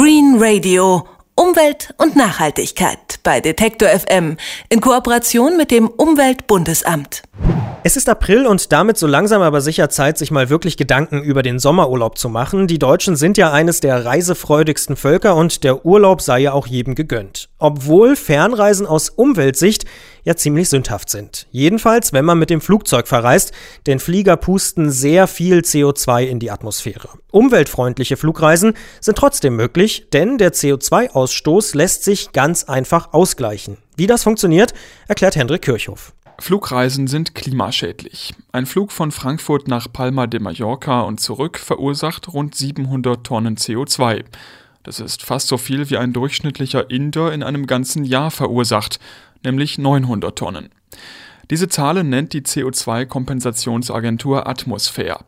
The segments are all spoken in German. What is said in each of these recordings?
Green Radio. Umwelt und Nachhaltigkeit bei Detektor FM in Kooperation mit dem Umweltbundesamt. Es ist April und damit so langsam aber sicher Zeit, sich mal wirklich Gedanken über den Sommerurlaub zu machen. Die Deutschen sind ja eines der reisefreudigsten Völker und der Urlaub sei ja auch jedem gegönnt. Obwohl Fernreisen aus Umweltsicht ja ziemlich sündhaft sind. Jedenfalls, wenn man mit dem Flugzeug verreist, denn Flieger pusten sehr viel CO2 in die Atmosphäre. Umweltfreundliche Flugreisen sind trotzdem möglich, denn der CO2-Ausstoß lässt sich ganz einfach ausgleichen. Wie das funktioniert, erklärt Hendrik Kirchhoff. Flugreisen sind klimaschädlich. Ein Flug von Frankfurt nach Palma de Mallorca und zurück verursacht rund 700 Tonnen CO2. Das ist fast so viel wie ein durchschnittlicher Inder in einem ganzen Jahr verursacht, nämlich 900 Tonnen. Diese Zahlen nennt die CO2-Kompensationsagentur Atmosphäre.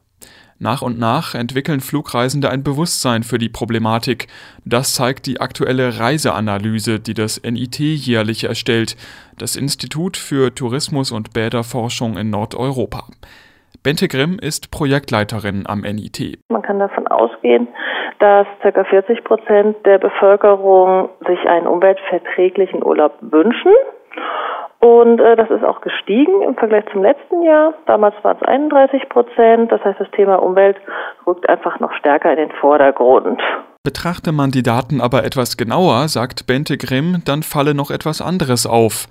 Nach und nach entwickeln Flugreisende ein Bewusstsein für die Problematik. Das zeigt die aktuelle Reiseanalyse, die das NIT jährlich erstellt, das Institut für Tourismus und Bäderforschung in Nordeuropa. Bente Grimm ist Projektleiterin am NIT. Man kann davon ausgehen, dass ca. 40 Prozent der Bevölkerung sich einen umweltverträglichen Urlaub wünschen. Und äh, das ist auch gestiegen im Vergleich zum letzten Jahr. Damals waren es 31 Prozent. Das heißt, das Thema Umwelt rückt einfach noch stärker in den Vordergrund. Betrachte man die Daten aber etwas genauer, sagt Bente Grimm, dann falle noch etwas anderes auf.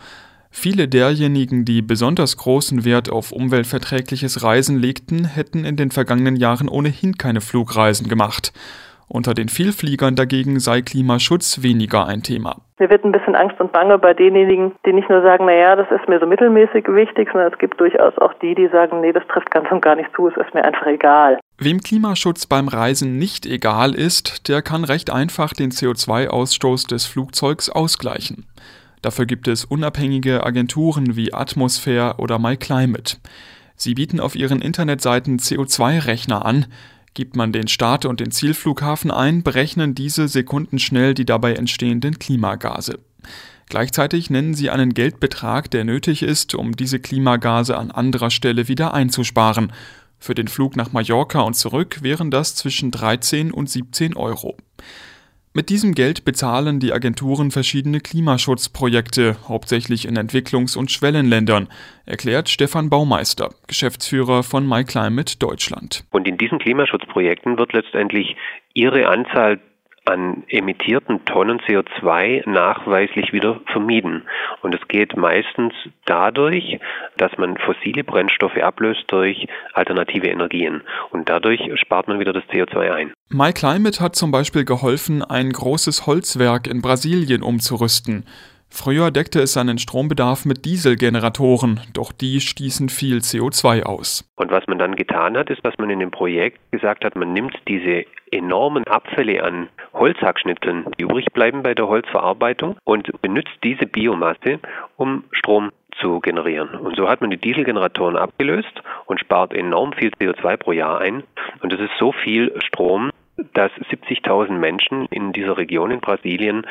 Viele derjenigen, die besonders großen Wert auf umweltverträgliches Reisen legten, hätten in den vergangenen Jahren ohnehin keine Flugreisen gemacht. Unter den Vielfliegern dagegen sei Klimaschutz weniger ein Thema. Mir wird ein bisschen Angst und Bange bei denjenigen, die nicht nur sagen, naja, das ist mir so mittelmäßig wichtig, sondern es gibt durchaus auch die, die sagen, nee, das trifft ganz und gar nicht zu, es ist mir einfach egal. Wem Klimaschutz beim Reisen nicht egal ist, der kann recht einfach den CO2-Ausstoß des Flugzeugs ausgleichen. Dafür gibt es unabhängige Agenturen wie Atmosphäre oder MyClimate. Sie bieten auf ihren Internetseiten CO2-Rechner an, Gibt man den Start- und den Zielflughafen ein, berechnen diese sekundenschnell die dabei entstehenden Klimagase. Gleichzeitig nennen sie einen Geldbetrag, der nötig ist, um diese Klimagase an anderer Stelle wieder einzusparen. Für den Flug nach Mallorca und zurück wären das zwischen 13 und 17 Euro. Mit diesem Geld bezahlen die Agenturen verschiedene Klimaschutzprojekte, hauptsächlich in Entwicklungs- und Schwellenländern, erklärt Stefan Baumeister, Geschäftsführer von MyClimate Deutschland. Und in diesen Klimaschutzprojekten wird letztendlich ihre Anzahl an emittierten Tonnen CO2 nachweislich wieder vermieden. Und es geht meistens dadurch, dass man fossile Brennstoffe ablöst durch alternative Energien. Und dadurch spart man wieder das CO2 ein. MyClimate hat zum Beispiel geholfen, ein großes Holzwerk in Brasilien umzurüsten. Früher deckte es seinen Strombedarf mit Dieselgeneratoren, doch die stießen viel CO2 aus. Und was man dann getan hat, ist, dass man in dem Projekt gesagt hat, man nimmt diese enormen Abfälle an Holzhackschnitzeln, die übrig bleiben bei der Holzverarbeitung und benutzt diese Biomasse, um Strom zu generieren. Und so hat man die Dieselgeneratoren abgelöst und spart enorm viel CO2 pro Jahr ein. Und das ist so viel Strom, dass 70.000 Menschen in dieser Region in Brasilien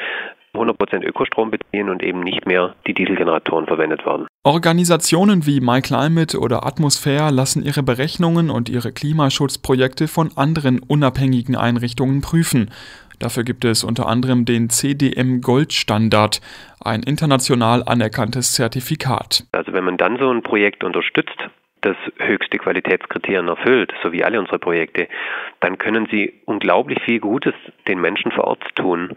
100% Ökostrom beziehen und eben nicht mehr die Dieselgeneratoren verwendet werden. Organisationen wie MyClimate oder Atmosphäre lassen ihre Berechnungen und ihre Klimaschutzprojekte von anderen unabhängigen Einrichtungen prüfen. Dafür gibt es unter anderem den CDM Goldstandard, ein international anerkanntes Zertifikat. Also wenn man dann so ein Projekt unterstützt, das höchste Qualitätskriterien erfüllt, so wie alle unsere Projekte, dann können sie unglaublich viel Gutes den Menschen vor Ort tun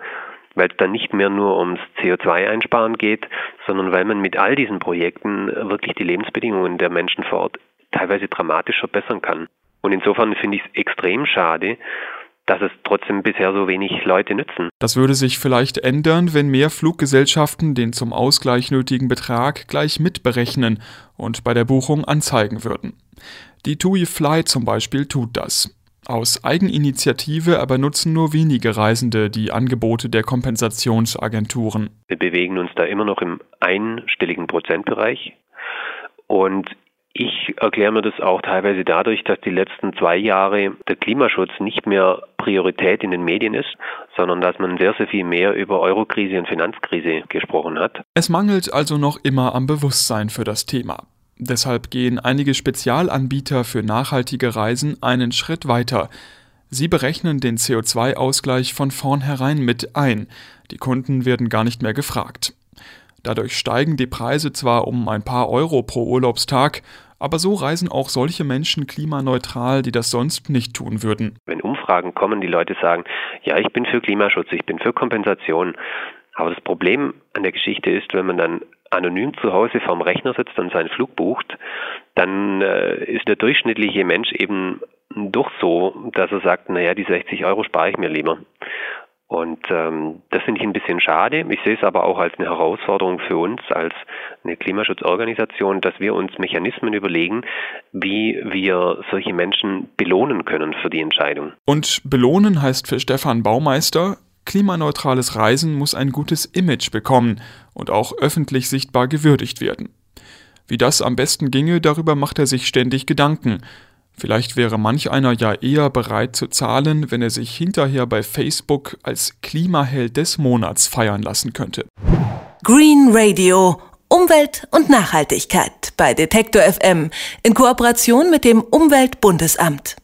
weil es dann nicht mehr nur ums CO2-Einsparen geht, sondern weil man mit all diesen Projekten wirklich die Lebensbedingungen der Menschen vor Ort teilweise dramatisch verbessern kann. Und insofern finde ich es extrem schade, dass es trotzdem bisher so wenig Leute nützen. Das würde sich vielleicht ändern, wenn mehr Fluggesellschaften den zum Ausgleich nötigen Betrag gleich mitberechnen und bei der Buchung anzeigen würden. Die TUI Fly zum Beispiel tut das. Aus Eigeninitiative aber nutzen nur wenige Reisende die Angebote der Kompensationsagenturen. Wir bewegen uns da immer noch im einstelligen Prozentbereich. Und ich erkläre mir das auch teilweise dadurch, dass die letzten zwei Jahre der Klimaschutz nicht mehr Priorität in den Medien ist, sondern dass man sehr, sehr viel mehr über Eurokrise und Finanzkrise gesprochen hat. Es mangelt also noch immer am Bewusstsein für das Thema. Deshalb gehen einige Spezialanbieter für nachhaltige Reisen einen Schritt weiter. Sie berechnen den CO2-Ausgleich von vornherein mit ein. Die Kunden werden gar nicht mehr gefragt. Dadurch steigen die Preise zwar um ein paar Euro pro Urlaubstag, aber so reisen auch solche Menschen klimaneutral, die das sonst nicht tun würden. Wenn Umfragen kommen, die Leute sagen, ja, ich bin für Klimaschutz, ich bin für Kompensation. Aber das Problem an der Geschichte ist, wenn man dann anonym zu Hause vorm Rechner sitzt und seinen Flug bucht, dann äh, ist der durchschnittliche Mensch eben doch so, dass er sagt, naja, die 60 Euro spare ich mir lieber. Und ähm, das finde ich ein bisschen schade. Ich sehe es aber auch als eine Herausforderung für uns als eine Klimaschutzorganisation, dass wir uns Mechanismen überlegen, wie wir solche Menschen belohnen können für die Entscheidung. Und belohnen heißt für Stefan Baumeister, klimaneutrales Reisen muss ein gutes Image bekommen und auch öffentlich sichtbar gewürdigt werden. Wie das am besten ginge, darüber macht er sich ständig Gedanken. Vielleicht wäre manch einer ja eher bereit zu zahlen, wenn er sich hinterher bei Facebook als Klimaheld des Monats feiern lassen könnte. Green Radio Umwelt und Nachhaltigkeit bei Detektor FM in Kooperation mit dem Umweltbundesamt.